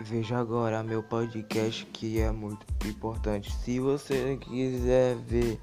Veja agora meu podcast que é muito importante. Se você quiser ver